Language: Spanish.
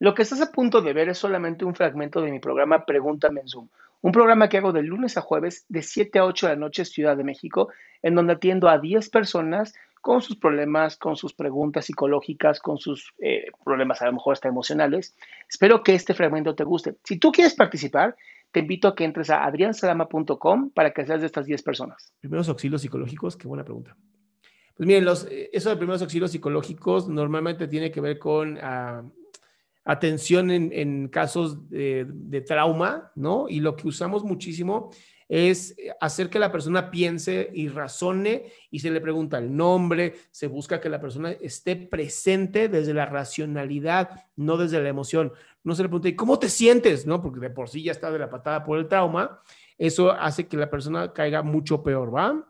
Lo que estás a punto de ver es solamente un fragmento de mi programa Pregúntame en Zoom, un programa que hago de lunes a jueves de 7 a 8 de la noche Ciudad de México, en donde atiendo a 10 personas con sus problemas, con sus preguntas psicológicas, con sus eh, problemas a lo mejor hasta emocionales. Espero que este fragmento te guste. Si tú quieres participar, te invito a que entres a adriansalama.com para que seas de estas 10 personas. Primeros auxilios psicológicos, qué buena pregunta. Pues miren, los, eh, eso de primeros auxilios psicológicos normalmente tiene que ver con ah, atención en, casos de, de, trauma, ¿no? Y lo que usamos muchísimo es hacer que la persona piense y razone y se le pregunta el nombre, se busca que la persona esté presente desde la racionalidad, no desde la emoción. No se le pregunta, ¿y cómo te sientes? ¿No? Porque de por sí ya está de la patada por el trauma. Eso hace que la persona caiga mucho peor, ¿va?